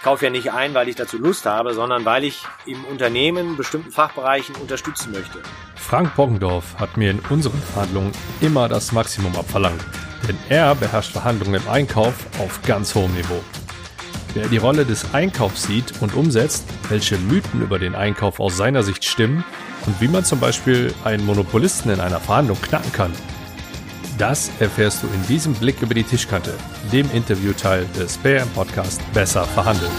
ich kaufe ja nicht ein, weil ich dazu Lust habe, sondern weil ich im Unternehmen bestimmten Fachbereichen unterstützen möchte. Frank Boggendorf hat mir in unseren Verhandlungen immer das Maximum abverlangt, denn er beherrscht Verhandlungen im Einkauf auf ganz hohem Niveau. Wer die Rolle des Einkaufs sieht und umsetzt, welche Mythen über den Einkauf aus seiner Sicht stimmen und wie man zum Beispiel einen Monopolisten in einer Verhandlung knacken kann, das erfährst du in diesem Blick über die Tischkante, dem Interviewteil des BM Podcast Besser verhandeln.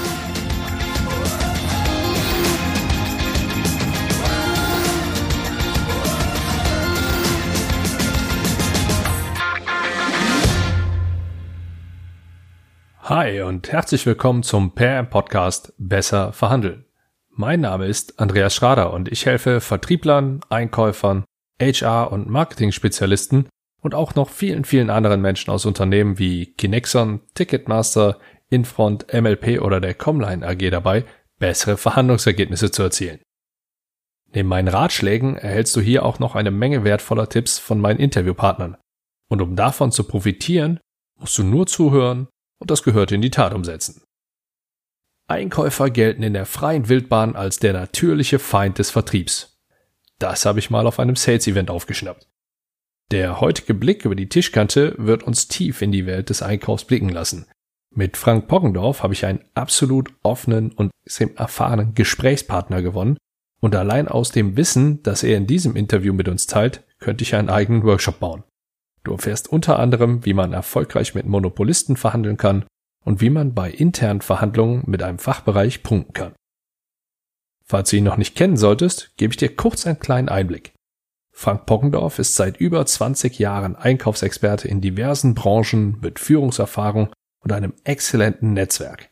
Hi und herzlich willkommen zum PM Podcast Besser verhandeln. Mein Name ist Andreas Schrader und ich helfe Vertrieblern, Einkäufern, HR und Marketing-Spezialisten und auch noch vielen, vielen anderen Menschen aus Unternehmen wie Kinexon, Ticketmaster, Infront, MLP oder der Comline AG dabei, bessere Verhandlungsergebnisse zu erzielen. Neben meinen Ratschlägen erhältst du hier auch noch eine Menge wertvoller Tipps von meinen Interviewpartnern. Und um davon zu profitieren, musst du nur zuhören und das gehört in die Tat umsetzen. Einkäufer gelten in der freien Wildbahn als der natürliche Feind des Vertriebs. Das habe ich mal auf einem Sales-Event aufgeschnappt. Der heutige Blick über die Tischkante wird uns tief in die Welt des Einkaufs blicken lassen. Mit Frank Poggendorf habe ich einen absolut offenen und extrem erfahrenen Gesprächspartner gewonnen und allein aus dem Wissen, das er in diesem Interview mit uns teilt, könnte ich einen eigenen Workshop bauen. Du erfährst unter anderem, wie man erfolgreich mit Monopolisten verhandeln kann und wie man bei internen Verhandlungen mit einem Fachbereich punkten kann. Falls du ihn noch nicht kennen solltest, gebe ich dir kurz einen kleinen Einblick. Frank Poggendorf ist seit über 20 Jahren Einkaufsexperte in diversen Branchen mit Führungserfahrung und einem exzellenten Netzwerk.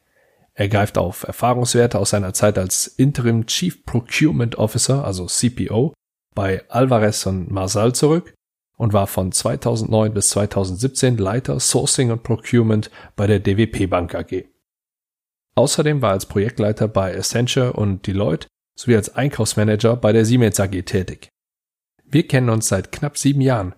Er greift auf Erfahrungswerte aus seiner Zeit als Interim Chief Procurement Officer, also CPO, bei Alvarez und Marsal zurück und war von 2009 bis 2017 Leiter Sourcing und Procurement bei der DWP Bank AG. Außerdem war er als Projektleiter bei Accenture und Deloitte sowie als Einkaufsmanager bei der Siemens AG tätig. Wir kennen uns seit knapp sieben Jahren,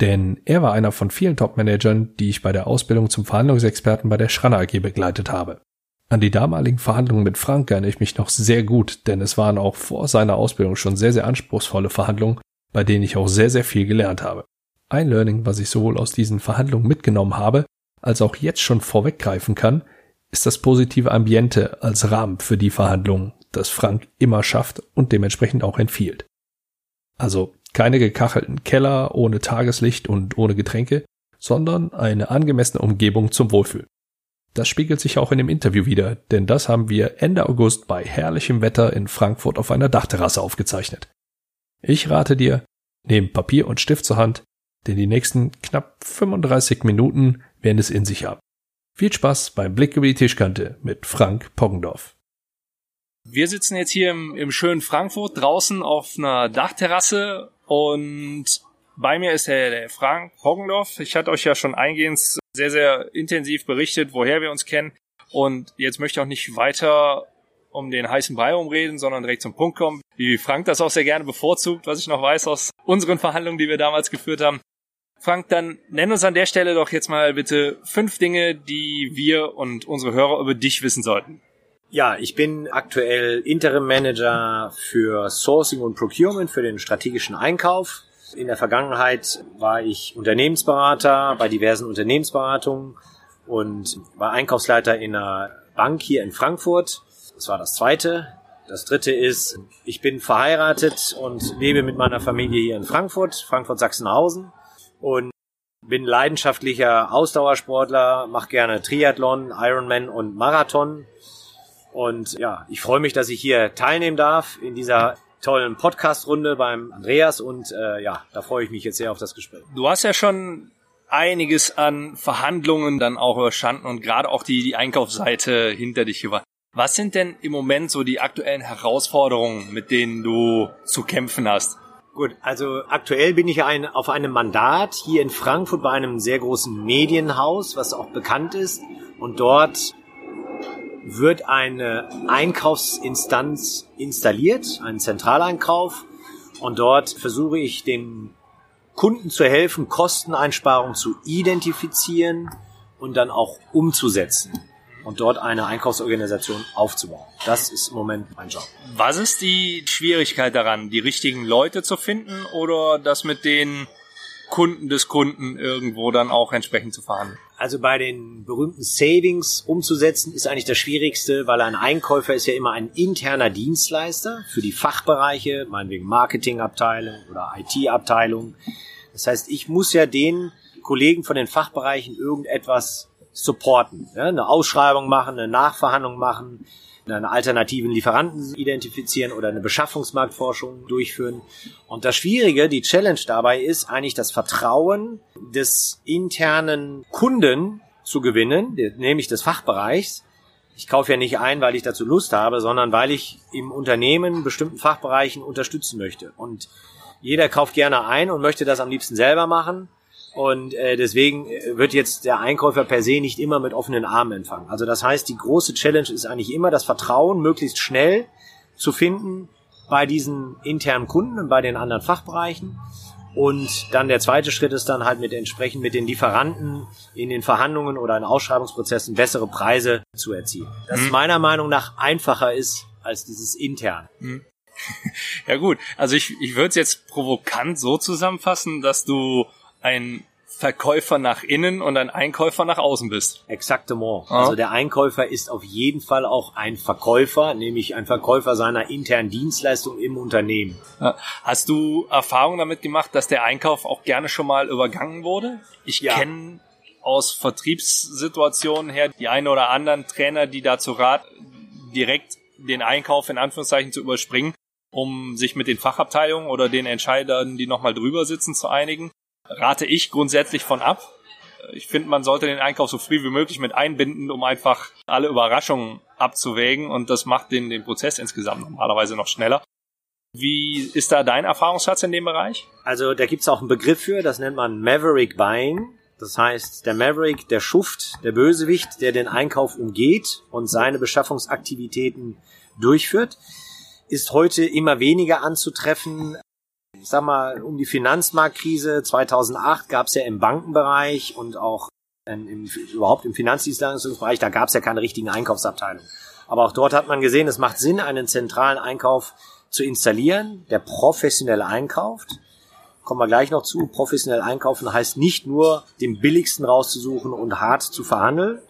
denn er war einer von vielen Top-Managern, die ich bei der Ausbildung zum Verhandlungsexperten bei der Schranner AG begleitet habe. An die damaligen Verhandlungen mit Frank erinnere ich mich noch sehr gut, denn es waren auch vor seiner Ausbildung schon sehr, sehr anspruchsvolle Verhandlungen, bei denen ich auch sehr, sehr viel gelernt habe. Ein Learning, was ich sowohl aus diesen Verhandlungen mitgenommen habe, als auch jetzt schon vorweggreifen kann, ist das positive Ambiente als Rahmen für die Verhandlungen, das Frank immer schafft und dementsprechend auch empfiehlt. Also keine gekachelten Keller ohne Tageslicht und ohne Getränke, sondern eine angemessene Umgebung zum Wohlfühlen. Das spiegelt sich auch in dem Interview wieder, denn das haben wir Ende August bei herrlichem Wetter in Frankfurt auf einer Dachterrasse aufgezeichnet. Ich rate dir, nehm Papier und Stift zur Hand, denn die nächsten knapp 35 Minuten werden es in sich haben. Viel Spaß beim Blick über die Tischkante mit Frank Poggendorf. Wir sitzen jetzt hier im, im schönen Frankfurt draußen auf einer Dachterrasse und bei mir ist der, Frank Poggendorf. Ich hatte euch ja schon eingehend sehr, sehr intensiv berichtet, woher wir uns kennen. Und jetzt möchte ich auch nicht weiter um den heißen Brei umreden, sondern direkt zum Punkt kommen, wie Frank das auch sehr gerne bevorzugt, was ich noch weiß aus unseren Verhandlungen, die wir damals geführt haben. Frank, dann nenn uns an der Stelle doch jetzt mal bitte fünf Dinge, die wir und unsere Hörer über dich wissen sollten. Ja, ich bin aktuell Interim Manager für Sourcing und Procurement für den strategischen Einkauf. In der Vergangenheit war ich Unternehmensberater bei diversen Unternehmensberatungen und war Einkaufsleiter in einer Bank hier in Frankfurt. Das war das zweite. Das dritte ist, ich bin verheiratet und lebe mit meiner Familie hier in Frankfurt, Frankfurt-Sachsenhausen und bin leidenschaftlicher Ausdauersportler, mache gerne Triathlon, Ironman und Marathon und ja, ich freue mich, dass ich hier teilnehmen darf in dieser tollen Podcast-Runde beim Andreas und äh, ja, da freue ich mich jetzt sehr auf das Gespräch. Du hast ja schon einiges an Verhandlungen dann auch überstanden und gerade auch die, die Einkaufsseite hinter dich gebracht. Was sind denn im Moment so die aktuellen Herausforderungen, mit denen du zu kämpfen hast? Gut, also aktuell bin ich ein, auf einem Mandat hier in Frankfurt bei einem sehr großen Medienhaus, was auch bekannt ist. Und dort wird eine Einkaufsinstanz installiert, ein Zentraleinkauf. Und dort versuche ich den Kunden zu helfen, Kosteneinsparungen zu identifizieren und dann auch umzusetzen. und dort eine Einkaufsorganisation aufzubauen. Das ist im Moment mein Job. Was ist die Schwierigkeit daran, die richtigen Leute zu finden oder das mit den Kunden des Kunden irgendwo dann auch entsprechend zu verhandeln? Also bei den berühmten Savings umzusetzen ist eigentlich das Schwierigste, weil ein Einkäufer ist ja immer ein interner Dienstleister für die Fachbereiche, meinetwegen Marketingabteilung oder IT-Abteilung. Das heißt, ich muss ja den Kollegen von den Fachbereichen irgendetwas supporten. Ja, eine Ausschreibung machen, eine Nachverhandlung machen, einen alternativen Lieferanten identifizieren oder eine Beschaffungsmarktforschung durchführen. Und das Schwierige, die Challenge dabei ist eigentlich das Vertrauen des internen Kunden zu gewinnen, nämlich des Fachbereichs. Ich kaufe ja nicht ein, weil ich dazu Lust habe, sondern weil ich im Unternehmen bestimmten Fachbereichen unterstützen möchte. Und jeder kauft gerne ein und möchte das am liebsten selber machen. Und äh, deswegen äh, wird jetzt der Einkäufer per se nicht immer mit offenen Armen empfangen. Also das heißt, die große Challenge ist eigentlich immer das Vertrauen möglichst schnell zu finden bei diesen internen Kunden und bei den anderen Fachbereichen. Und dann der zweite Schritt ist dann halt mit entsprechend mit den Lieferanten in den Verhandlungen oder in Ausschreibungsprozessen bessere Preise zu erzielen. Das mhm. meiner Meinung nach einfacher ist als dieses intern. Mhm. Ja gut, also ich, ich würde es jetzt provokant so zusammenfassen, dass du ein Verkäufer nach innen und ein Einkäufer nach außen bist. Exactement. Ah. Also der Einkäufer ist auf jeden Fall auch ein Verkäufer, nämlich ein Verkäufer seiner internen Dienstleistung im Unternehmen. Hast du Erfahrung damit gemacht, dass der Einkauf auch gerne schon mal übergangen wurde? Ich ja. kenne aus Vertriebssituationen her die einen oder anderen Trainer, die dazu rat, direkt den Einkauf in Anführungszeichen zu überspringen, um sich mit den Fachabteilungen oder den Entscheidern, die nochmal drüber sitzen, zu einigen rate ich grundsätzlich von ab. Ich finde, man sollte den Einkauf so früh wie möglich mit einbinden, um einfach alle Überraschungen abzuwägen und das macht den, den Prozess insgesamt normalerweise noch schneller. Wie ist da dein Erfahrungsschatz in dem Bereich? Also da gibt's auch einen Begriff für, das nennt man Maverick Buying. Das heißt, der Maverick, der Schuft, der Bösewicht, der den Einkauf umgeht und seine Beschaffungsaktivitäten durchführt, ist heute immer weniger anzutreffen ich sag mal, um die Finanzmarktkrise 2008 gab es ja im Bankenbereich und auch im, überhaupt im Finanzdienstleistungsbereich, da gab es ja keine richtigen Einkaufsabteilungen. Aber auch dort hat man gesehen, es macht Sinn, einen zentralen Einkauf zu installieren, der professionell einkauft. Kommen wir gleich noch zu. Professionell einkaufen heißt nicht nur, den billigsten rauszusuchen und hart zu verhandeln,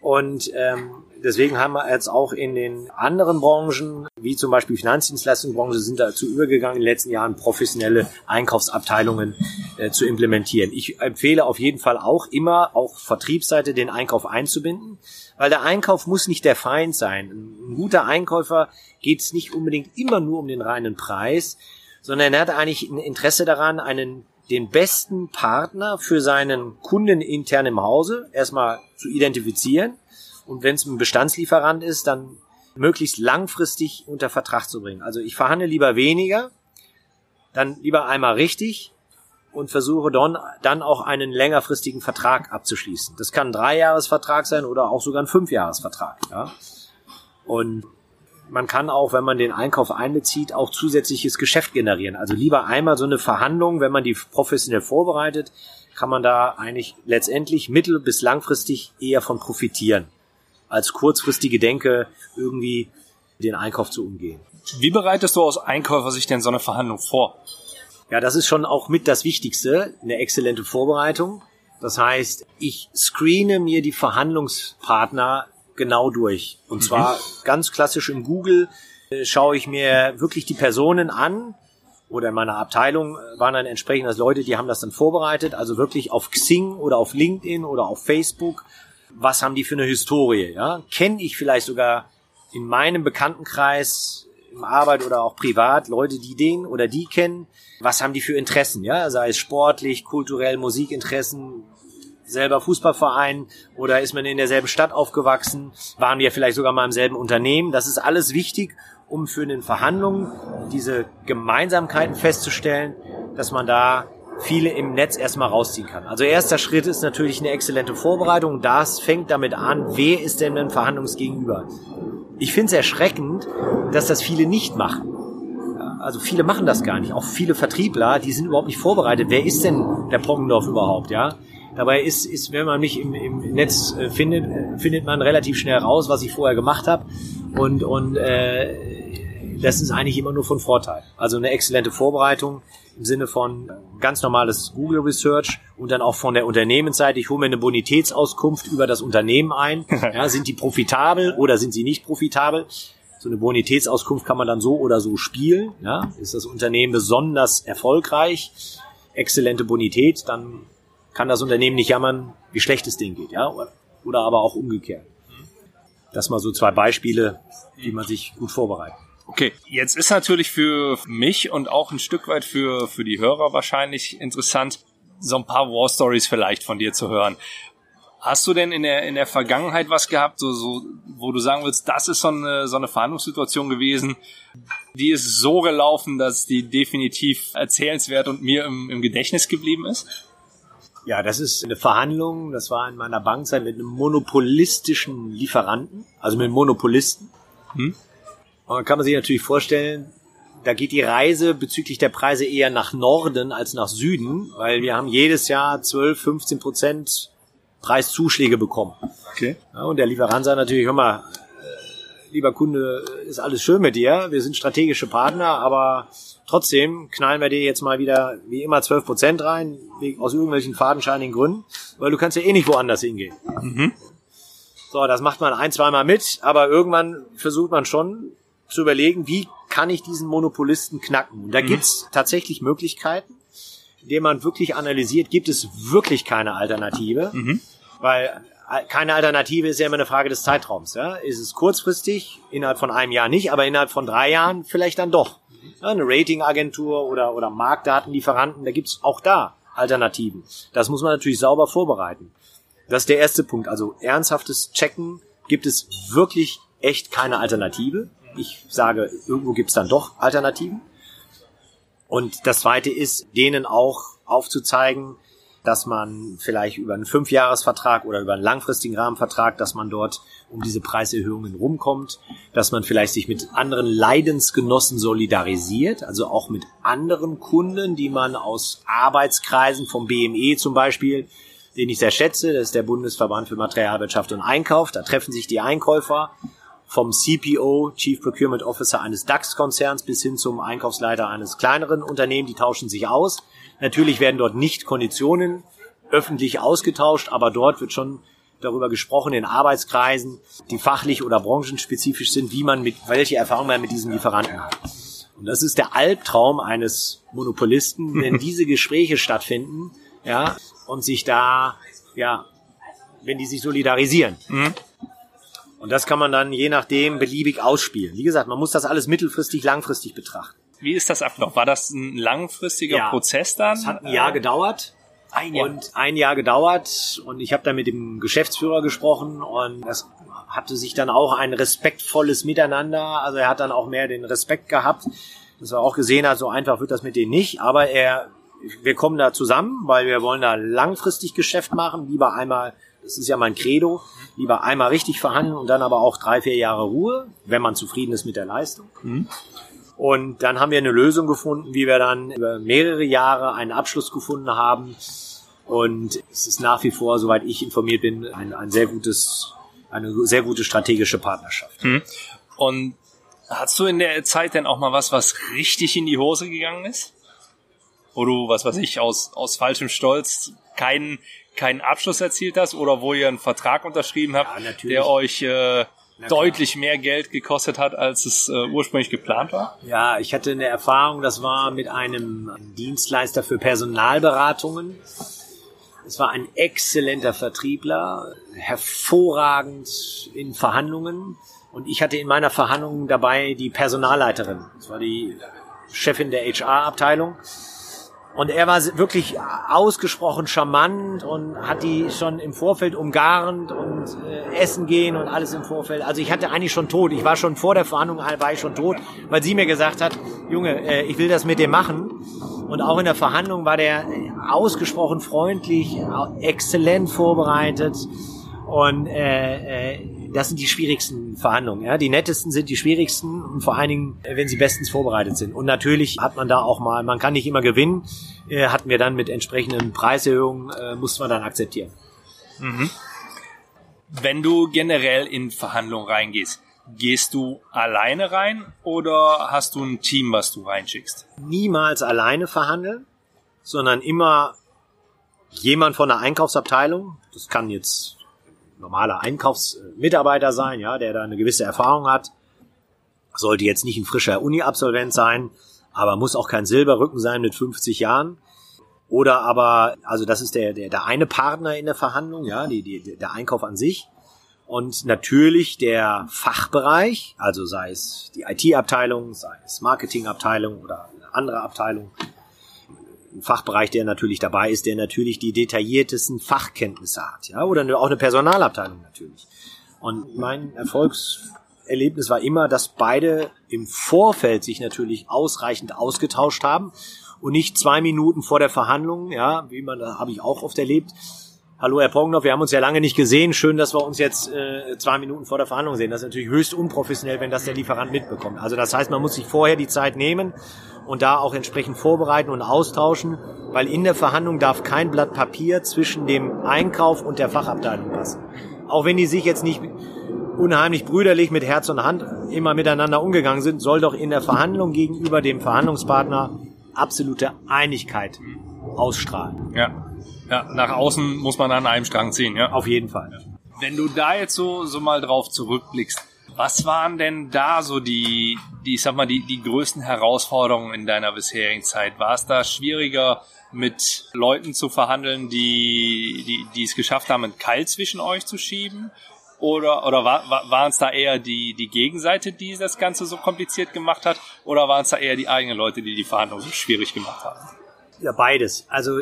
und ähm, deswegen haben wir jetzt auch in den anderen Branchen, wie zum Beispiel Finanzdienstleistungsbranche, sind dazu übergegangen, in den letzten Jahren professionelle Einkaufsabteilungen äh, zu implementieren. Ich empfehle auf jeden Fall auch immer, auch Vertriebsseite, den Einkauf einzubinden, weil der Einkauf muss nicht der Feind sein. Ein guter Einkäufer geht es nicht unbedingt immer nur um den reinen Preis, sondern er hat eigentlich ein Interesse daran, einen den besten Partner für seinen Kunden intern im Hause erstmal zu identifizieren und wenn es ein Bestandslieferant ist, dann möglichst langfristig unter Vertrag zu bringen. Also ich verhandle lieber weniger, dann lieber einmal richtig und versuche dann, dann auch einen längerfristigen Vertrag abzuschließen. Das kann ein Dreijahresvertrag sein oder auch sogar ein Fünfjahresvertrag. Ja? Und man kann auch, wenn man den Einkauf einbezieht, auch zusätzliches Geschäft generieren. Also lieber einmal so eine Verhandlung, wenn man die professionell vorbereitet, kann man da eigentlich letztendlich mittel- bis langfristig eher von profitieren, als kurzfristige Denke irgendwie den Einkauf zu umgehen. Wie bereitest du aus Einkäufer sich denn so eine Verhandlung vor? Ja, das ist schon auch mit das Wichtigste, eine exzellente Vorbereitung. Das heißt, ich screene mir die Verhandlungspartner genau durch. Und mhm. zwar ganz klassisch im Google äh, schaue ich mir wirklich die Personen an. Oder in meiner Abteilung waren dann entsprechend das Leute, die haben das dann vorbereitet. Also wirklich auf Xing oder auf LinkedIn oder auf Facebook. Was haben die für eine Historie? Ja? Kenne ich vielleicht sogar in meinem Bekanntenkreis im Arbeit oder auch privat Leute, die den oder die kennen. Was haben die für Interessen? Ja, sei es sportlich, kulturell, Musikinteressen, selber Fußballverein oder ist man in derselben Stadt aufgewachsen? Waren wir vielleicht sogar mal im selben Unternehmen? Das ist alles wichtig, um für den Verhandlungen diese Gemeinsamkeiten festzustellen, dass man da viele im Netz erstmal rausziehen kann. Also erster Schritt ist natürlich eine exzellente Vorbereitung. Das fängt damit an, wer ist denn ein Verhandlungsgegenüber? Ich finde es erschreckend, dass das viele nicht machen. Also viele machen das gar nicht. Auch viele Vertriebler, die sind überhaupt nicht vorbereitet. Wer ist denn der Poggendorf überhaupt, ja? Dabei ist, ist wenn man mich im, im Netz äh, findet, äh, findet man relativ schnell raus, was ich vorher gemacht habe. Und, und äh, das ist eigentlich immer nur von Vorteil. Also eine exzellente Vorbereitung im Sinne von ganz normales Google Research und dann auch von der Unternehmensseite. Ich hole mir eine Bonitätsauskunft über das Unternehmen ein. Ja, sind die profitabel oder sind sie nicht profitabel? So eine Bonitätsauskunft kann man dann so oder so spielen. Ja? Ist das Unternehmen besonders erfolgreich? Exzellente Bonität, dann kann das Unternehmen nicht jammern, wie schlecht es denen geht. Ja? Oder aber auch umgekehrt. Das mal so zwei Beispiele, wie man sich gut vorbereitet. Okay, jetzt ist natürlich für mich und auch ein Stück weit für, für die Hörer wahrscheinlich interessant, so ein paar War Stories vielleicht von dir zu hören. Hast du denn in der, in der Vergangenheit was gehabt, so, so, wo du sagen willst, das ist so eine, so eine Verhandlungssituation gewesen, die ist so gelaufen, dass die definitiv erzählenswert und mir im, im Gedächtnis geblieben ist? Ja, das ist eine Verhandlung, das war in meiner Bankzeit mit einem monopolistischen Lieferanten, also mit einem Monopolisten. Hm? Und dann kann man sich natürlich vorstellen, da geht die Reise bezüglich der Preise eher nach Norden als nach Süden, weil wir haben jedes Jahr 12, 15 Prozent Preiszuschläge bekommen. Okay. Ja, und der Lieferant sagt natürlich, hör mal, äh, lieber Kunde, ist alles schön mit dir, wir sind strategische Partner, aber trotzdem knallen wir dir jetzt mal wieder wie immer 12 Prozent rein, aus irgendwelchen fadenscheinigen Gründen, weil du kannst ja eh nicht woanders hingehen. Mhm. So, das macht man ein, zweimal mit, aber irgendwann versucht man schon zu überlegen, wie kann ich diesen Monopolisten knacken. Und da mhm. gibt's tatsächlich Möglichkeiten, indem man wirklich analysiert, gibt es wirklich keine Alternative, mhm. weil äh, keine Alternative ist ja immer eine Frage des Zeitraums. Ja? Ist es kurzfristig, innerhalb von einem Jahr nicht, aber innerhalb von drei Jahren vielleicht dann doch. Ja, eine Ratingagentur oder, oder Marktdatenlieferanten, da gibt's auch da Alternativen. Das muss man natürlich sauber vorbereiten. Das ist der erste Punkt. Also ernsthaftes Checken, gibt es wirklich echt keine Alternative ich sage, irgendwo gibt's dann doch Alternativen. Und das Zweite ist, denen auch aufzuzeigen, dass man vielleicht über einen Fünfjahresvertrag oder über einen langfristigen Rahmenvertrag, dass man dort um diese Preiserhöhungen rumkommt, dass man vielleicht sich mit anderen Leidensgenossen solidarisiert, also auch mit anderen Kunden, die man aus Arbeitskreisen vom BME zum Beispiel, den ich sehr schätze, das ist der Bundesverband für Materialwirtschaft und Einkauf, da treffen sich die Einkäufer vom CPO, Chief Procurement Officer eines DAX-Konzerns bis hin zum Einkaufsleiter eines kleineren Unternehmens, die tauschen sich aus. Natürlich werden dort nicht Konditionen öffentlich ausgetauscht, aber dort wird schon darüber gesprochen in Arbeitskreisen, die fachlich oder branchenspezifisch sind, wie man mit, welche Erfahrungen man mit diesen Lieferanten hat. Und das ist der Albtraum eines Monopolisten, wenn diese Gespräche stattfinden, ja, und sich da, ja, wenn die sich solidarisieren. Mhm. Und das kann man dann je nachdem beliebig ausspielen. Wie gesagt, man muss das alles mittelfristig, langfristig betrachten. Wie ist das abgelaufen? War das ein langfristiger ja, Prozess dann? Es hat ein Jahr gedauert. Ein Jahr. Und ein Jahr gedauert und ich habe da mit dem Geschäftsführer gesprochen und das hatte sich dann auch ein respektvolles Miteinander. Also er hat dann auch mehr den Respekt gehabt, dass er auch gesehen hat, so einfach wird das mit denen nicht. Aber er, wir kommen da zusammen, weil wir wollen da langfristig Geschäft machen, lieber einmal das ist ja mein Credo. Lieber einmal richtig verhandeln und dann aber auch drei, vier Jahre Ruhe, wenn man zufrieden ist mit der Leistung. Mhm. Und dann haben wir eine Lösung gefunden, wie wir dann über mehrere Jahre einen Abschluss gefunden haben. Und es ist nach wie vor, soweit ich informiert bin, ein, ein sehr gutes, eine sehr gute strategische Partnerschaft. Mhm. Und hast du in der Zeit denn auch mal was, was richtig in die Hose gegangen ist? Wo du, was weiß ich, aus, aus falschem Stolz keinen keinen Abschluss erzielt hast oder wo ihr einen Vertrag unterschrieben habt, ja, der euch äh, deutlich mehr Geld gekostet hat, als es äh, ursprünglich geplant war? Ja, ich hatte eine Erfahrung, das war mit einem Dienstleister für Personalberatungen. Es war ein exzellenter Vertriebler, hervorragend in Verhandlungen. Und ich hatte in meiner Verhandlung dabei die Personalleiterin. Das war die Chefin der HR-Abteilung. Und er war wirklich ausgesprochen charmant und hat die schon im Vorfeld umgarnt und äh, essen gehen und alles im Vorfeld. Also ich hatte eigentlich schon tot. Ich war schon vor der Verhandlung, war ich schon tot, weil sie mir gesagt hat, Junge, äh, ich will das mit dir machen. Und auch in der Verhandlung war der ausgesprochen freundlich, exzellent vorbereitet. Und äh, äh, das sind die schwierigsten Verhandlungen. Ja? Die nettesten sind die schwierigsten und vor allen Dingen, äh, wenn sie bestens vorbereitet sind. Und natürlich hat man da auch mal, man kann nicht immer gewinnen, äh, hatten wir dann mit entsprechenden Preiserhöhungen, äh, musste man dann akzeptieren. Mhm. Wenn du generell in Verhandlungen reingehst, gehst du alleine rein oder hast du ein Team, was du reinschickst? Niemals alleine verhandeln, sondern immer jemand von der Einkaufsabteilung. Das kann jetzt normaler Einkaufsmitarbeiter sein, ja, der da eine gewisse Erfahrung hat. Sollte jetzt nicht ein frischer Uni-Absolvent sein, aber muss auch kein Silberrücken sein mit 50 Jahren. Oder aber, also das ist der, der, der eine Partner in der Verhandlung, ja, die, die, der Einkauf an sich. Und natürlich der Fachbereich, also sei es die IT-Abteilung, sei es Marketing-Abteilung oder eine andere Abteilung, Fachbereich, der natürlich dabei ist, der natürlich die detailliertesten Fachkenntnisse hat, ja, oder auch eine Personalabteilung natürlich. Und mein Erfolgserlebnis war immer, dass beide im Vorfeld sich natürlich ausreichend ausgetauscht haben und nicht zwei Minuten vor der Verhandlung, ja, wie man, habe ich auch oft erlebt. Hallo Herr Pongnow, wir haben uns ja lange nicht gesehen. Schön, dass wir uns jetzt äh, zwei Minuten vor der Verhandlung sehen. Das ist natürlich höchst unprofessionell, wenn das der Lieferant mitbekommt. Also das heißt, man muss sich vorher die Zeit nehmen und da auch entsprechend vorbereiten und austauschen, weil in der Verhandlung darf kein Blatt Papier zwischen dem Einkauf und der Fachabteilung passen. Auch wenn die sich jetzt nicht unheimlich brüderlich mit Herz und Hand immer miteinander umgegangen sind, soll doch in der Verhandlung gegenüber dem Verhandlungspartner absolute Einigkeit ausstrahlen. Ja. Ja, nach außen muss man an einem Strang ziehen, ja. Auf jeden Fall. Wenn du da jetzt so, so mal drauf zurückblickst, was waren denn da so die, die, ich sag mal, die, die größten Herausforderungen in deiner bisherigen Zeit? War es da schwieriger, mit Leuten zu verhandeln, die, die, die es geschafft haben, einen Keil zwischen euch zu schieben? Oder, oder war, war, waren es da eher die, die Gegenseite, die das Ganze so kompliziert gemacht hat? Oder waren es da eher die eigenen Leute, die die Verhandlungen so schwierig gemacht haben? Ja, beides. Also,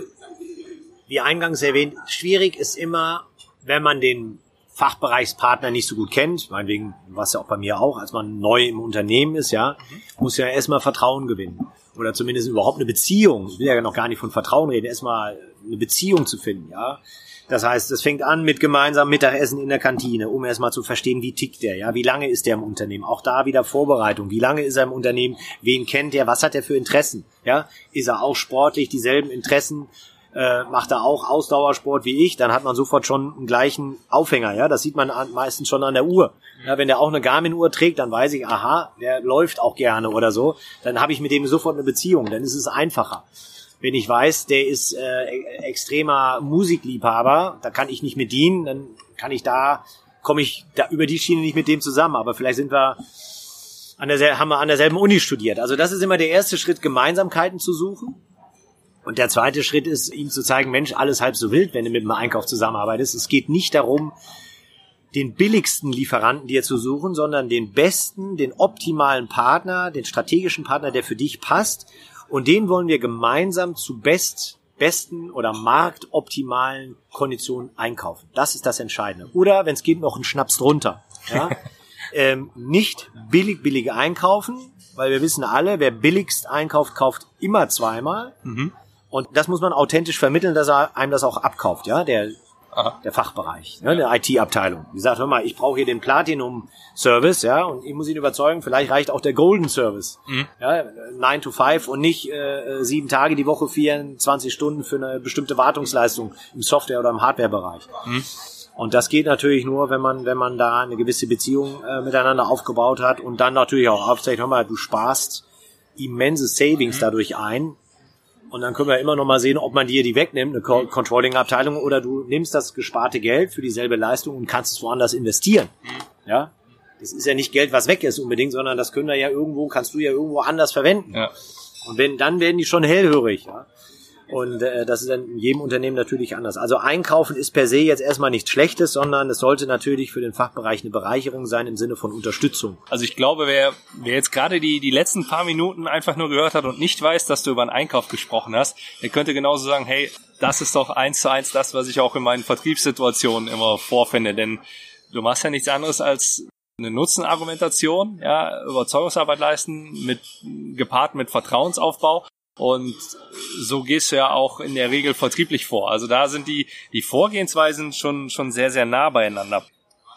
wie eingangs erwähnt, schwierig ist immer, wenn man den Fachbereichspartner nicht so gut kennt, meinetwegen, was ja auch bei mir auch, als man neu im Unternehmen ist, ja, muss ja erstmal Vertrauen gewinnen. Oder zumindest überhaupt eine Beziehung. Ich will ja noch gar nicht von Vertrauen reden, erstmal eine Beziehung zu finden, ja. Das heißt, es fängt an mit gemeinsamem Mittagessen in der Kantine, um erstmal zu verstehen, wie tickt der, ja, wie lange ist der im Unternehmen, auch da wieder Vorbereitung, wie lange ist er im Unternehmen, wen kennt er, was hat er für Interessen, ja, ist er auch sportlich, dieselben Interessen, äh, macht er auch Ausdauersport wie ich, dann hat man sofort schon einen gleichen Aufhänger, ja, das sieht man an, meistens schon an der Uhr. Ja, wenn der auch eine Garmin-Uhr trägt, dann weiß ich, aha, der läuft auch gerne oder so, dann habe ich mit dem sofort eine Beziehung, dann ist es einfacher wenn ich weiß, der ist äh, extremer Musikliebhaber, da kann ich nicht mit dienen, dann kann ich da, komme ich da über die Schiene nicht mit dem zusammen. Aber vielleicht sind wir an der, haben wir an derselben Uni studiert. Also das ist immer der erste Schritt, Gemeinsamkeiten zu suchen. Und der zweite Schritt ist, ihm zu zeigen, Mensch, alles halb so wild, wenn du mit dem Einkauf zusammenarbeitest. Es geht nicht darum, den billigsten Lieferanten dir zu suchen, sondern den besten, den optimalen Partner, den strategischen Partner, der für dich passt und den wollen wir gemeinsam zu best, besten oder marktoptimalen Konditionen einkaufen. Das ist das Entscheidende. Oder, wenn es geht, noch einen Schnaps drunter. Ja? ähm, nicht billig, billig einkaufen, weil wir wissen alle, wer billigst einkauft, kauft immer zweimal. Mhm. Und das muss man authentisch vermitteln, dass er einem das auch abkauft. Ja, der Aha. der Fachbereich, ne, der IT-Abteilung. Die sagt, hör mal, ich brauche hier den Platinum-Service, ja, und ich muss ihn überzeugen, vielleicht reicht auch der Golden-Service. Mhm. Ja, 9 to 5 und nicht äh, sieben Tage die Woche, 24 Stunden für eine bestimmte Wartungsleistung im Software- oder im Hardware-Bereich. Mhm. Und das geht natürlich nur, wenn man, wenn man da eine gewisse Beziehung äh, miteinander aufgebaut hat und dann natürlich auch aufzeigt, hör mal, du sparst immense Savings mhm. dadurch ein, und dann können wir immer noch mal sehen, ob man dir die wegnimmt, eine Controlling-Abteilung, oder du nimmst das gesparte Geld für dieselbe Leistung und kannst es woanders investieren. Ja, das ist ja nicht Geld, was weg ist unbedingt, sondern das können wir ja irgendwo, kannst du ja irgendwo anders verwenden. Ja. Und wenn, dann werden die schon hellhörig. Ja. Und äh, das ist in jedem Unternehmen natürlich anders. Also einkaufen ist per se jetzt erstmal nichts Schlechtes, sondern es sollte natürlich für den Fachbereich eine Bereicherung sein im Sinne von Unterstützung. Also ich glaube, wer, wer jetzt gerade die, die letzten paar Minuten einfach nur gehört hat und nicht weiß, dass du über einen Einkauf gesprochen hast, der könnte genauso sagen, hey, das ist doch eins zu eins das, was ich auch in meinen Vertriebssituationen immer vorfinde. Denn du machst ja nichts anderes als eine Nutzenargumentation, ja, Überzeugungsarbeit leisten, mit, gepaart mit Vertrauensaufbau. Und so gehst du ja auch in der Regel vertrieblich vor. Also da sind die, die Vorgehensweisen schon, schon sehr, sehr nah beieinander.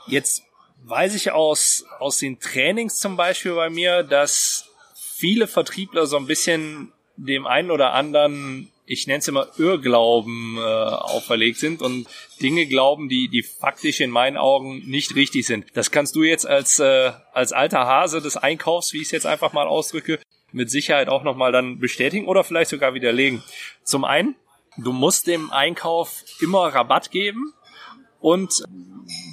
Jetzt weiß ich aus, aus den Trainings zum Beispiel bei mir, dass viele Vertriebler so ein bisschen dem einen oder anderen, ich nenne es immer Irrglauben äh, auferlegt sind und Dinge glauben, die, die faktisch in meinen Augen nicht richtig sind. Das kannst du jetzt als, äh, als alter Hase des Einkaufs, wie ich es jetzt einfach mal ausdrücke, mit Sicherheit auch nochmal dann bestätigen oder vielleicht sogar widerlegen. Zum einen, du musst dem Einkauf immer Rabatt geben und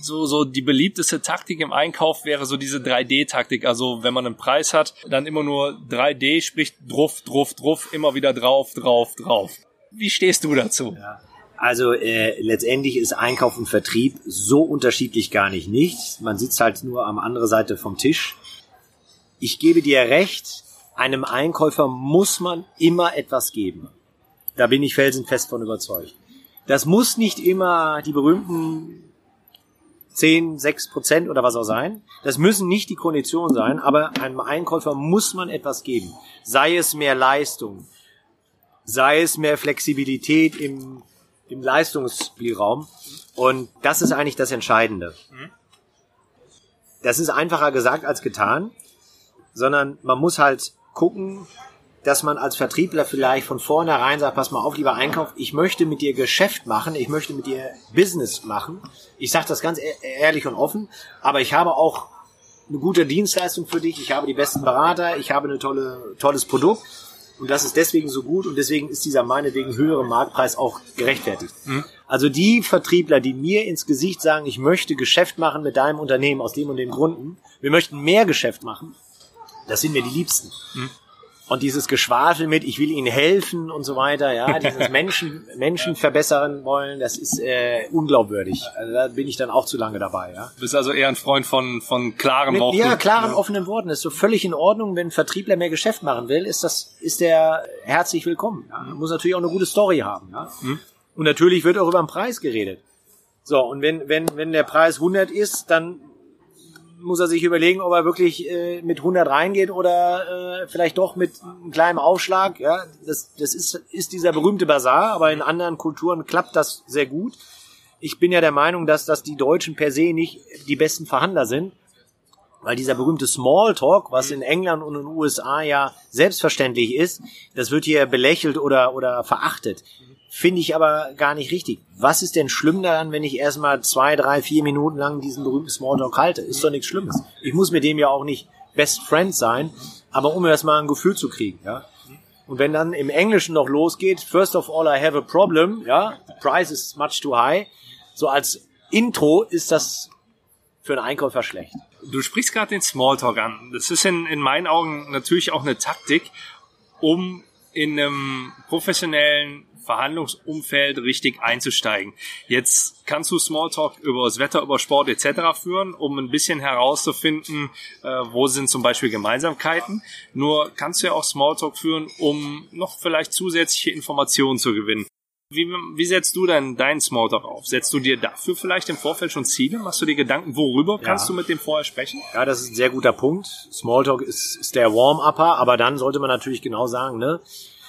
so, so die beliebteste Taktik im Einkauf wäre so diese 3D-Taktik. Also wenn man einen Preis hat, dann immer nur 3D, sprich druff, druff, druff, immer wieder drauf, drauf, drauf. Wie stehst du dazu? Ja. Also äh, letztendlich ist Einkauf und Vertrieb so unterschiedlich gar nicht nicht. Man sitzt halt nur am anderen Seite vom Tisch. Ich gebe dir recht, einem Einkäufer muss man immer etwas geben. Da bin ich felsenfest von überzeugt. Das muss nicht immer die berühmten 10, 6 Prozent oder was auch sein. Das müssen nicht die Konditionen sein, aber einem Einkäufer muss man etwas geben. Sei es mehr Leistung, sei es mehr Flexibilität im, im Leistungsspielraum. Und das ist eigentlich das Entscheidende. Das ist einfacher gesagt als getan, sondern man muss halt gucken, dass man als Vertriebler vielleicht von vornherein sagt, pass mal auf, lieber Einkauf, ich möchte mit dir Geschäft machen, ich möchte mit dir Business machen. Ich sage das ganz ehrlich und offen, aber ich habe auch eine gute Dienstleistung für dich, ich habe die besten Berater, ich habe ein tolle, tolles Produkt und das ist deswegen so gut und deswegen ist dieser meinetwegen höhere Marktpreis auch gerechtfertigt. Mhm. Also die Vertriebler, die mir ins Gesicht sagen, ich möchte Geschäft machen mit deinem Unternehmen aus dem und dem Gründen, wir möchten mehr Geschäft machen, das sind mir die Liebsten. Mhm. Und dieses Geschwafel mit, ich will ihnen helfen und so weiter, ja, dieses Menschen, Menschen verbessern wollen, das ist äh, unglaubwürdig. Also da bin ich dann auch zu lange dabei, ja. Du bist also eher ein Freund von, von klaren Worten. Ja, klaren, ja. offenen Worten. Das ist so völlig in Ordnung, wenn ein Vertriebler mehr Geschäft machen will, ist das, ist der herzlich willkommen. Ja. Muss natürlich auch eine gute Story haben, ja. Mhm. Und natürlich wird auch über den Preis geredet. So, und wenn, wenn, wenn der Preis 100 ist, dann muss er sich überlegen, ob er wirklich äh, mit 100 reingeht oder äh, vielleicht doch mit einem kleinen Aufschlag. Ja, das, das ist, ist dieser berühmte Bazar, aber in anderen Kulturen klappt das sehr gut. Ich bin ja der Meinung, dass, dass die Deutschen per se nicht die besten Verhandler sind, weil dieser berühmte Smalltalk, was in England und in den USA ja selbstverständlich ist, das wird hier belächelt oder, oder verachtet. Finde ich aber gar nicht richtig. Was ist denn schlimm daran, wenn ich erstmal zwei, drei, vier Minuten lang diesen berühmten Smalltalk halte? Ist doch nichts Schlimmes. Ich muss mit dem ja auch nicht Best Friend sein, aber um erstmal ein Gefühl zu kriegen, ja. Und wenn dann im Englischen noch losgeht, first of all I have a problem, ja, the price is much too high, so als Intro ist das für einen Einkäufer schlecht. Du sprichst gerade den Smalltalk an. Das ist in, in meinen Augen natürlich auch eine Taktik, um in einem professionellen Verhandlungsumfeld richtig einzusteigen. Jetzt kannst du Smalltalk über das Wetter, über Sport etc. führen, um ein bisschen herauszufinden, äh, wo sind zum Beispiel Gemeinsamkeiten. Nur kannst du ja auch Smalltalk führen, um noch vielleicht zusätzliche Informationen zu gewinnen. Wie, wie setzt du denn deinen Smalltalk auf? Setzt du dir dafür vielleicht im Vorfeld schon Ziele? Machst du dir Gedanken, worüber ja. kannst du mit dem vorher sprechen? Ja, das ist ein sehr guter Punkt. Smalltalk ist, ist der Warm-Upper, aber dann sollte man natürlich genau sagen, ne?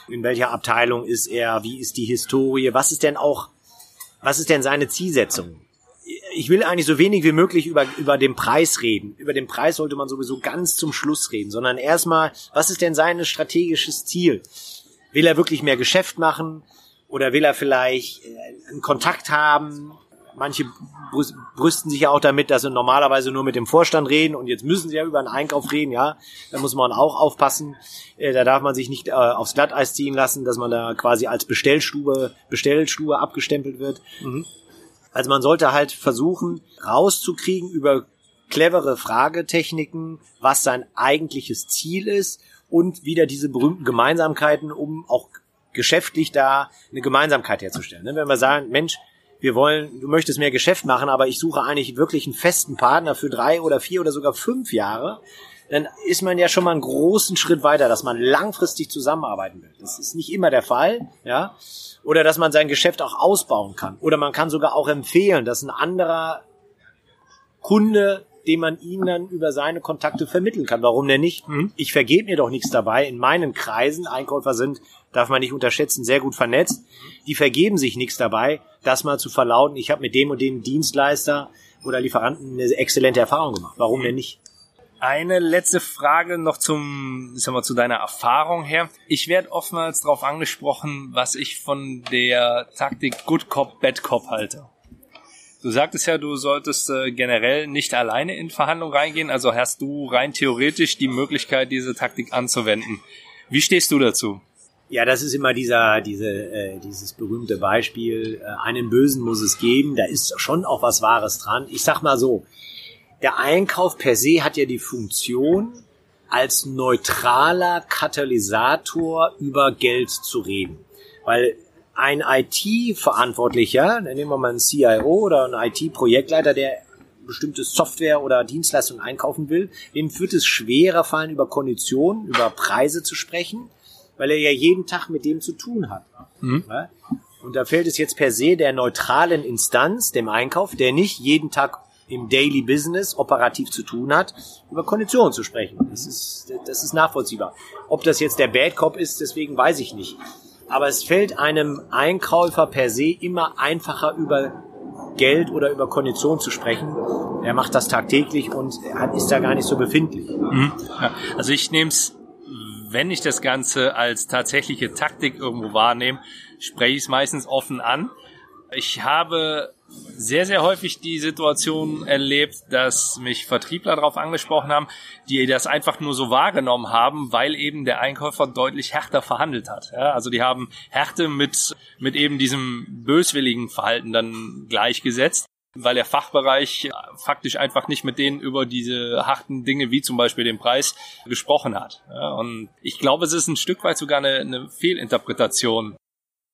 In welcher Abteilung ist er, wie ist die Historie, was ist denn auch, was ist denn seine Zielsetzung? Ich will eigentlich so wenig wie möglich über, über den Preis reden. Über den Preis sollte man sowieso ganz zum Schluss reden, sondern erstmal, was ist denn sein strategisches Ziel? Will er wirklich mehr Geschäft machen? Oder will er vielleicht äh, einen Kontakt haben? Manche brüsten sich ja auch damit, dass sie normalerweise nur mit dem Vorstand reden und jetzt müssen sie ja über einen Einkauf reden, ja. Da muss man auch aufpassen. Äh, da darf man sich nicht äh, aufs Glatteis ziehen lassen, dass man da quasi als Bestellstube, Bestellstube abgestempelt wird. Mhm. Also man sollte halt versuchen, rauszukriegen über clevere Fragetechniken, was sein eigentliches Ziel ist und wieder diese berühmten Gemeinsamkeiten, um auch geschäftlich da eine Gemeinsamkeit herzustellen. Ne, wenn wir sagen, Mensch, wir wollen, du möchtest mehr Geschäft machen, aber ich suche eigentlich wirklich einen festen Partner für drei oder vier oder sogar fünf Jahre, dann ist man ja schon mal einen großen Schritt weiter, dass man langfristig zusammenarbeiten will. Das ist nicht immer der Fall, ja. Oder dass man sein Geschäft auch ausbauen kann. Oder man kann sogar auch empfehlen, dass ein anderer Kunde den man ihnen dann über seine Kontakte vermitteln kann. Warum denn nicht? Mhm. Ich vergebe mir doch nichts dabei. In meinen Kreisen, Einkäufer sind, darf man nicht unterschätzen, sehr gut vernetzt. Die vergeben sich nichts dabei, das mal zu verlauten. Ich habe mit dem und dem Dienstleister oder Lieferanten eine exzellente Erfahrung gemacht. Warum denn nicht? Eine letzte Frage noch zum, ich sag mal, zu deiner Erfahrung her. Ich werde oftmals darauf angesprochen, was ich von der Taktik Good Cop, Bad Cop halte. Du sagtest ja, du solltest äh, generell nicht alleine in Verhandlungen reingehen, also hast du rein theoretisch die Möglichkeit, diese Taktik anzuwenden. Wie stehst du dazu? Ja, das ist immer dieser, diese, äh, dieses berühmte Beispiel, äh, einen Bösen muss es geben, da ist schon auch was Wahres dran. Ich sag mal so, der Einkauf per se hat ja die Funktion, als neutraler Katalysator über Geld zu reden. Weil ein IT-Verantwortlicher, nehmen wir mal einen CIO oder einen IT-Projektleiter, der bestimmte Software oder Dienstleistungen einkaufen will, dem wird es schwerer fallen, über Konditionen, über Preise zu sprechen, weil er ja jeden Tag mit dem zu tun hat. Ja? Und da fällt es jetzt per se der neutralen Instanz, dem Einkauf, der nicht jeden Tag im Daily Business operativ zu tun hat, über Konditionen zu sprechen. Das ist, das ist nachvollziehbar. Ob das jetzt der Bad Cop ist, deswegen weiß ich nicht. Aber es fällt einem Einkäufer per se immer einfacher über Geld oder über Konditionen zu sprechen. Er macht das tagtäglich und ist da gar nicht so befindlich. Ja, also ich nehme es, wenn ich das Ganze als tatsächliche Taktik irgendwo wahrnehme, spreche ich es meistens offen an. Ich habe sehr, sehr häufig die Situation erlebt, dass mich Vertriebler darauf angesprochen haben, die das einfach nur so wahrgenommen haben, weil eben der Einkäufer deutlich härter verhandelt hat. Ja, also die haben Härte mit, mit eben diesem böswilligen Verhalten dann gleichgesetzt weil der Fachbereich faktisch einfach nicht mit denen über diese harten Dinge wie zum Beispiel den Preis gesprochen hat. Und ich glaube, es ist ein Stück weit sogar eine, eine Fehlinterpretation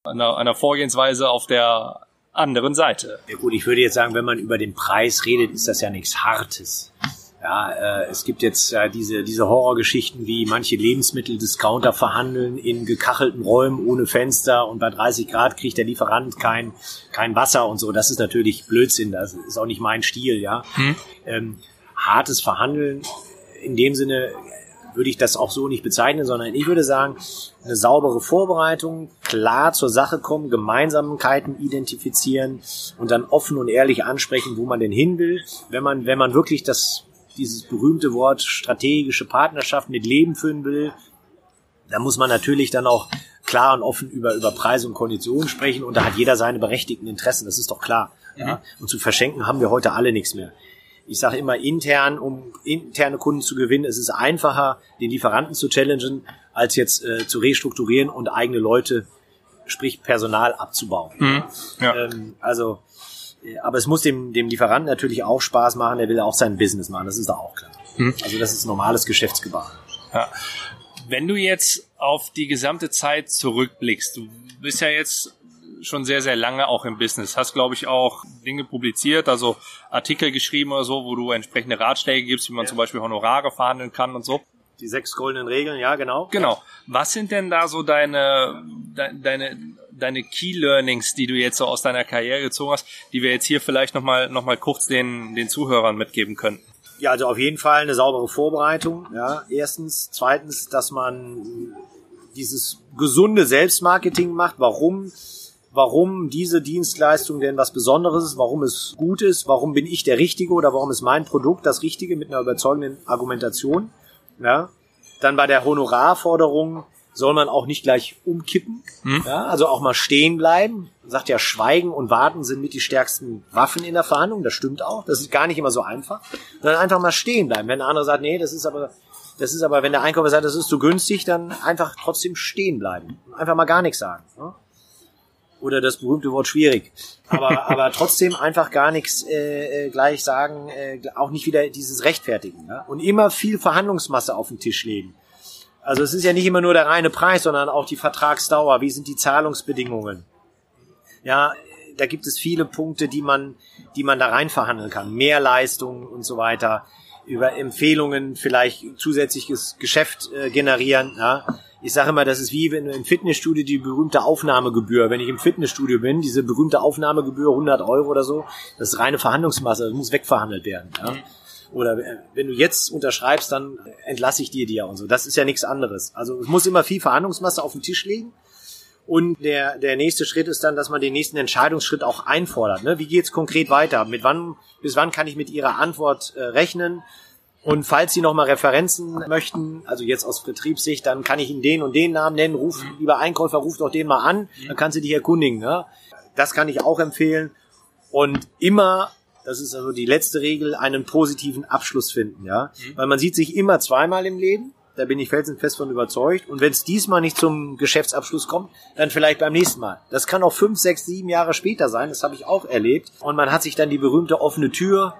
einer, einer Vorgehensweise auf der anderen Seite. Ja gut, ich würde jetzt sagen, wenn man über den Preis redet, ist das ja nichts Hartes. Ja, äh, es gibt jetzt äh, diese, diese Horrorgeschichten, wie manche Lebensmitteldiscounter verhandeln in gekachelten Räumen ohne Fenster und bei 30 Grad kriegt der Lieferant kein, kein Wasser und so. Das ist natürlich Blödsinn, das ist auch nicht mein Stil, ja. Ähm, hartes Verhandeln in dem Sinne würde ich das auch so nicht bezeichnen, sondern ich würde sagen, eine saubere Vorbereitung, klar zur Sache kommen, Gemeinsamkeiten identifizieren und dann offen und ehrlich ansprechen, wo man denn hin will. Wenn man, wenn man wirklich das, dieses berühmte Wort strategische Partnerschaft mit Leben füllen will, dann muss man natürlich dann auch klar und offen über, über Preise und Konditionen sprechen und da hat jeder seine berechtigten Interessen, das ist doch klar. Ja? Und zu verschenken haben wir heute alle nichts mehr ich sage immer intern, um interne Kunden zu gewinnen, es ist einfacher, den Lieferanten zu challengen, als jetzt äh, zu restrukturieren und eigene Leute, sprich Personal abzubauen. Mhm. Ja. Ähm, also, aber es muss dem, dem Lieferanten natürlich auch Spaß machen, der will auch sein Business machen, das ist da auch klar. Mhm. Also das ist normales Geschäftsgebaren. Ja. Wenn du jetzt auf die gesamte Zeit zurückblickst, du bist ja jetzt schon sehr, sehr lange auch im Business. Hast, glaube ich, auch Dinge publiziert, also Artikel geschrieben oder so, wo du entsprechende Ratschläge gibst, wie man Ja. zum Beispiel Honorare verhandeln kann und so. Die sechs goldenen Regeln, ja, genau. Genau. Was sind denn da so deine, de, deine, deine Key Learnings, die du jetzt so aus deiner Karriere gezogen hast, die wir jetzt hier vielleicht nochmal noch mal kurz den, den Zuhörern mitgeben könnten? Ja, also auf jeden Fall eine saubere Vorbereitung. Ja, erstens, zweitens, dass man dieses gesunde Selbstmarketing macht. Warum? Warum diese Dienstleistung denn was Besonderes ist? Warum es gut ist? Warum bin ich der Richtige oder warum ist mein Produkt das Richtige mit einer überzeugenden Argumentation? Ja. Dann bei der Honorarforderung soll man auch nicht gleich umkippen. Ja, also auch mal stehen bleiben. Man sagt ja, Schweigen und Warten sind mit die stärksten Waffen in der Verhandlung. Das stimmt auch. Das ist gar nicht immer so einfach. Sondern einfach mal stehen bleiben. Wenn der andere sagt, nee, das ist aber, das ist aber, wenn der Einkäufer sagt, das ist zu günstig, dann einfach trotzdem stehen bleiben. Einfach mal gar nichts sagen. Ne? Oder das berühmte Wort schwierig. Aber, aber trotzdem einfach gar nichts äh, äh, gleich sagen, äh, auch nicht wieder dieses Rechtfertigen. Ja? Und immer viel Verhandlungsmasse auf den Tisch legen. Also es ist ja nicht immer nur der reine Preis, sondern auch die Vertragsdauer. Wie sind die Zahlungsbedingungen? Ja, da gibt es viele Punkte, die man, die man da rein verhandeln kann. Mehr Leistungen und so weiter. Über Empfehlungen vielleicht zusätzliches Geschäft äh, generieren. Ja. Ich sage immer, das ist wie wenn im Fitnessstudio die berühmte Aufnahmegebühr. Wenn ich im Fitnessstudio bin, diese berühmte Aufnahmegebühr 100 Euro oder so, das ist reine Verhandlungsmasse, das muss wegverhandelt werden. Ja. Oder äh, wenn du jetzt unterschreibst, dann entlasse ich dir die ja und so. Das ist ja nichts anderes. Also es muss immer viel Verhandlungsmasse auf den Tisch legen. Und der, der nächste Schritt ist dann, dass man den nächsten Entscheidungsschritt auch einfordert. Ne? Wie geht's konkret weiter? Mit wann, bis wann kann ich mit Ihrer Antwort äh, rechnen? Und falls Sie nochmal Referenzen möchten, also jetzt aus Vertriebssicht, dann kann ich Ihnen den und den Namen nennen. Ruf, lieber Einkäufer, ruft doch den mal an, dann kannst du dich erkundigen. Ne? Das kann ich auch empfehlen. Und immer, das ist also die letzte Regel, einen positiven Abschluss finden. Ja, Weil man sieht sich immer zweimal im Leben. Da bin ich felsenfest von überzeugt. Und wenn es diesmal nicht zum Geschäftsabschluss kommt, dann vielleicht beim nächsten Mal. Das kann auch fünf, sechs, sieben Jahre später sein. Das habe ich auch erlebt. Und man hat sich dann die berühmte offene Tür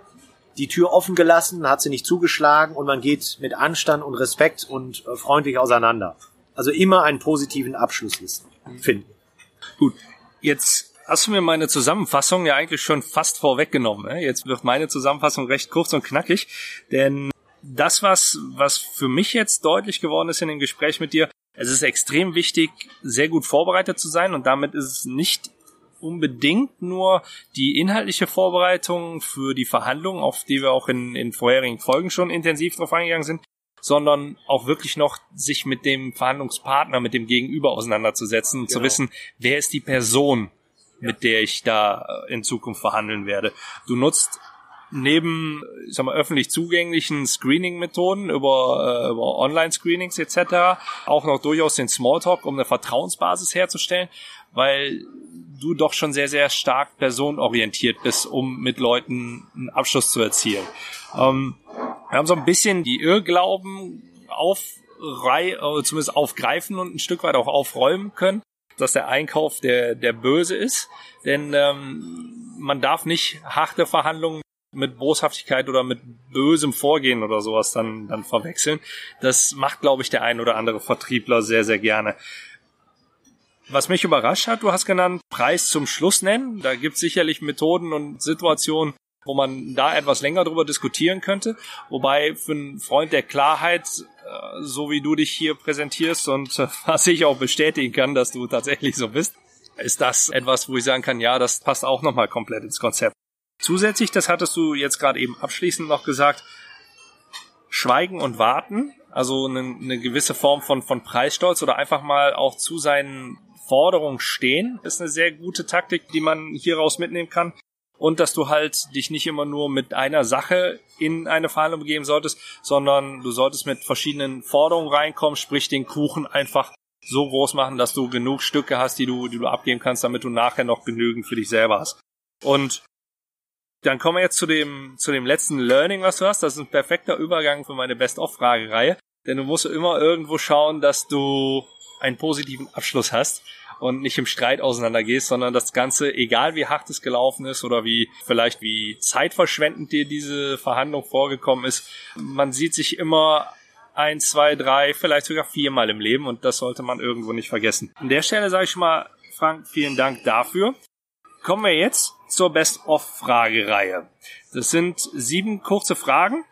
die Tür offen gelassen, hat sie nicht zugeschlagen und man geht mit Anstand und Respekt und äh, freundlich auseinander. Also immer einen positiven Abschluss finden. Gut, jetzt hast du mir meine Zusammenfassung ja eigentlich schon fast vorweggenommen. Ne? Jetzt wird meine Zusammenfassung recht kurz und knackig, denn das, was, was für mich jetzt deutlich geworden ist in dem Gespräch mit dir, es ist extrem wichtig, sehr gut vorbereitet zu sein und damit ist es nicht unbedingt nur die inhaltliche Vorbereitung für die Verhandlungen, auf die wir auch in, in vorherigen Folgen schon intensiv drauf eingegangen sind, sondern auch wirklich noch sich mit dem Verhandlungspartner, mit dem Gegenüber auseinanderzusetzen und genau. zu wissen, wer ist die Person, mit der ich da in Zukunft verhandeln werde. Du nutzt neben ich sag mal, öffentlich zugänglichen Screening-Methoden über, äh, über Online-Screenings etc. auch noch durchaus den Smalltalk, um eine Vertrauensbasis herzustellen, weil du doch schon sehr, sehr stark personenorientiert bist, um mit Leuten einen Abschluss zu erzielen. Ähm, wir haben so ein bisschen die Irrglauben aufrei äh, zumindest aufgreifen und ein Stück weit auch aufräumen können, dass der Einkauf der, der böse ist. Denn ähm, man darf nicht harte Verhandlungen mit Boshaftigkeit oder mit bösem Vorgehen oder sowas dann, dann verwechseln. Das macht, glaube ich, der ein oder andere Vertriebler sehr, sehr gerne. Was mich überrascht hat, du hast genannt, Preis zum Schluss nennen. Da gibt es sicherlich Methoden und Situationen, wo man da etwas länger drüber diskutieren könnte. Wobei für einen Freund der Klarheit, äh, so wie du dich hier präsentierst und äh, was ich auch bestätigen kann, dass du tatsächlich so bist, ist das etwas, wo ich sagen kann, ja, das passt auch nochmal komplett ins Konzept. Zusätzlich, das hattest du jetzt gerade eben abschließend noch gesagt, Schweigen und Warten, also eine, eine gewisse Form von, von Preisstolz oder einfach mal auch zu seinen Forderungen stehen, ist eine sehr gute Taktik, die man hieraus mitnehmen kann. Und dass du halt dich nicht immer nur mit einer Sache in eine Verhandlung begeben solltest, sondern du solltest mit verschiedenen Forderungen reinkommen, sprich den Kuchen einfach so groß machen, dass du genug Stücke hast, die du, die du abgeben kannst, damit du nachher noch genügend für dich selber hast. Und dann kommen wir jetzt zu dem, zu dem letzten Learning, was du hast. Das ist ein perfekter Übergang für meine Best-of-Fragereihe. Denn du musst immer irgendwo schauen, dass du einen positiven Abschluss hast und nicht im Streit auseinandergehst, sondern das Ganze, egal wie hart es gelaufen ist oder wie vielleicht wie zeitverschwendend dir diese Verhandlung vorgekommen ist, man sieht sich immer ein, zwei, drei, vielleicht sogar viermal im Leben und das sollte man irgendwo nicht vergessen. An der Stelle sage ich schon mal, Frank, vielen Dank dafür. Kommen wir jetzt zur Best-of-Fragereihe. Das sind sieben kurze Fragen,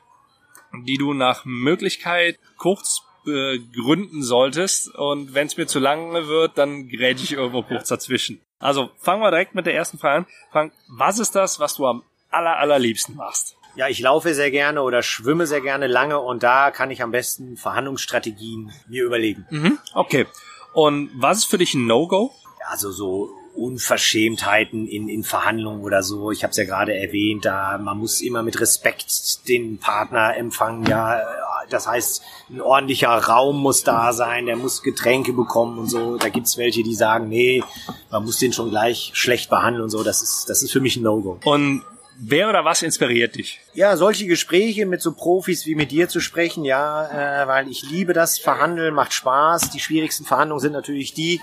die du nach Möglichkeit kurz begründen solltest. Und wenn es mir zu lange wird, dann grätsche ich irgendwo kurz dazwischen. Also fangen wir direkt mit der ersten Frage an. Frank, was ist das, was du am aller, allerliebsten machst? Ja, ich laufe sehr gerne oder schwimme sehr gerne lange und da kann ich am besten Verhandlungsstrategien mir überlegen. Mhm, okay. Und was ist für dich ein No-Go? Also so Unverschämtheiten in, in Verhandlungen oder so. Ich habe es ja gerade erwähnt, da man muss immer mit Respekt den Partner empfangen. Ja, das heißt, ein ordentlicher Raum muss da sein, der muss Getränke bekommen und so. Da gibt's welche, die sagen, nee, man muss den schon gleich schlecht behandeln und so. Das ist, das ist für mich ein No-Go. Und Wer oder was inspiriert dich? Ja, solche Gespräche mit so Profis wie mit dir zu sprechen, ja, äh, weil ich liebe das. Verhandeln macht Spaß. Die schwierigsten Verhandlungen sind natürlich die,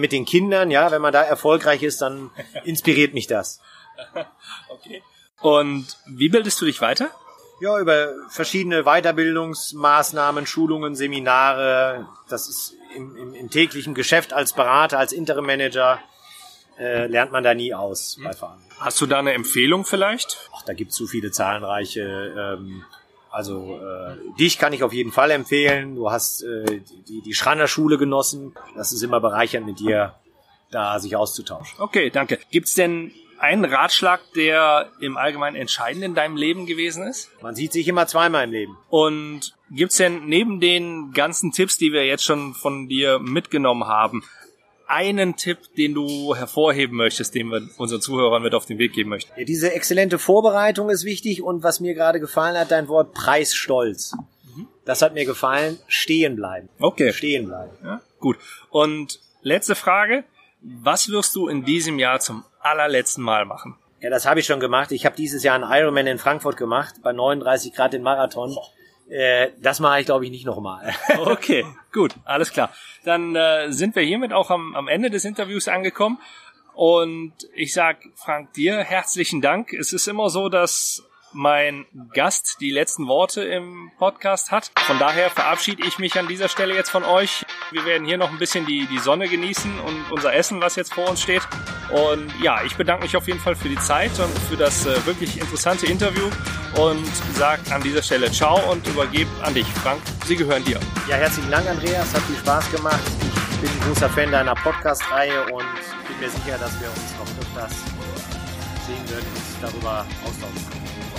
mit den Kindern, ja, wenn man da erfolgreich ist, dann inspiriert mich das. Okay. Und wie bildest du dich weiter? Ja, über verschiedene Weiterbildungsmaßnahmen, Schulungen, Seminare. Das ist im, im, im täglichen Geschäft als Berater, als Interim-Manager äh, lernt man da nie aus bei Fahren. Hast du da eine Empfehlung vielleicht? Ach, da gibt's so viele zahlreiche ähm, also äh, dich kann ich auf jeden Fall empfehlen. Du hast äh, die, die Schranner Schule genossen. Das ist immer bereichernd mit dir da sich auszutauschen. Okay, danke. Gibt's denn einen Ratschlag, der im Allgemeinen entscheidend in deinem Leben gewesen ist? Man sieht sich immer zweimal im Leben. Und gibt's denn neben den ganzen Tipps, die wir jetzt schon von dir mitgenommen haben, einen Tipp, den du hervorheben möchtest, den wir unseren Zuhörern mit auf den Weg geben möchten? Ja, diese exzellente Vorbereitung ist wichtig und was mir gerade gefallen hat, dein Wort Preisstolz. Das hat mir gefallen. Stehen bleiben. Okay. Stehen bleiben. Ja, gut. Und letzte Frage. Was wirst du in diesem Jahr zum allerletzten Mal machen? Ja, das habe ich schon gemacht. Ich habe dieses Jahr einen Ironman in Frankfurt gemacht, bei 39 Grad den Marathon. Äh, das mache ich, glaube ich, nicht nochmal. Okay, gut, alles klar. Dann äh, sind wir hiermit auch am, am Ende des Interviews angekommen. Und ich sag Frank dir herzlichen Dank. Es ist immer so, dass mein Gast die letzten Worte im Podcast hat. Von daher verabschiede ich mich an dieser Stelle jetzt von euch. Wir werden hier noch ein bisschen die, die Sonne genießen und unser Essen, was jetzt vor uns steht. Und ja, ich bedanke mich auf jeden Fall für die Zeit und für das äh, wirklich interessante Interview und sage an dieser Stelle Ciao und übergebe an dich. Frank, sie gehören dir. Ja, herzlichen Dank, Andreas. Hat viel Spaß gemacht. Ich bin ein großer Fan deiner Podcast-Reihe und bin mir sicher, dass wir uns noch öfters sehen werden und darüber austauschen können.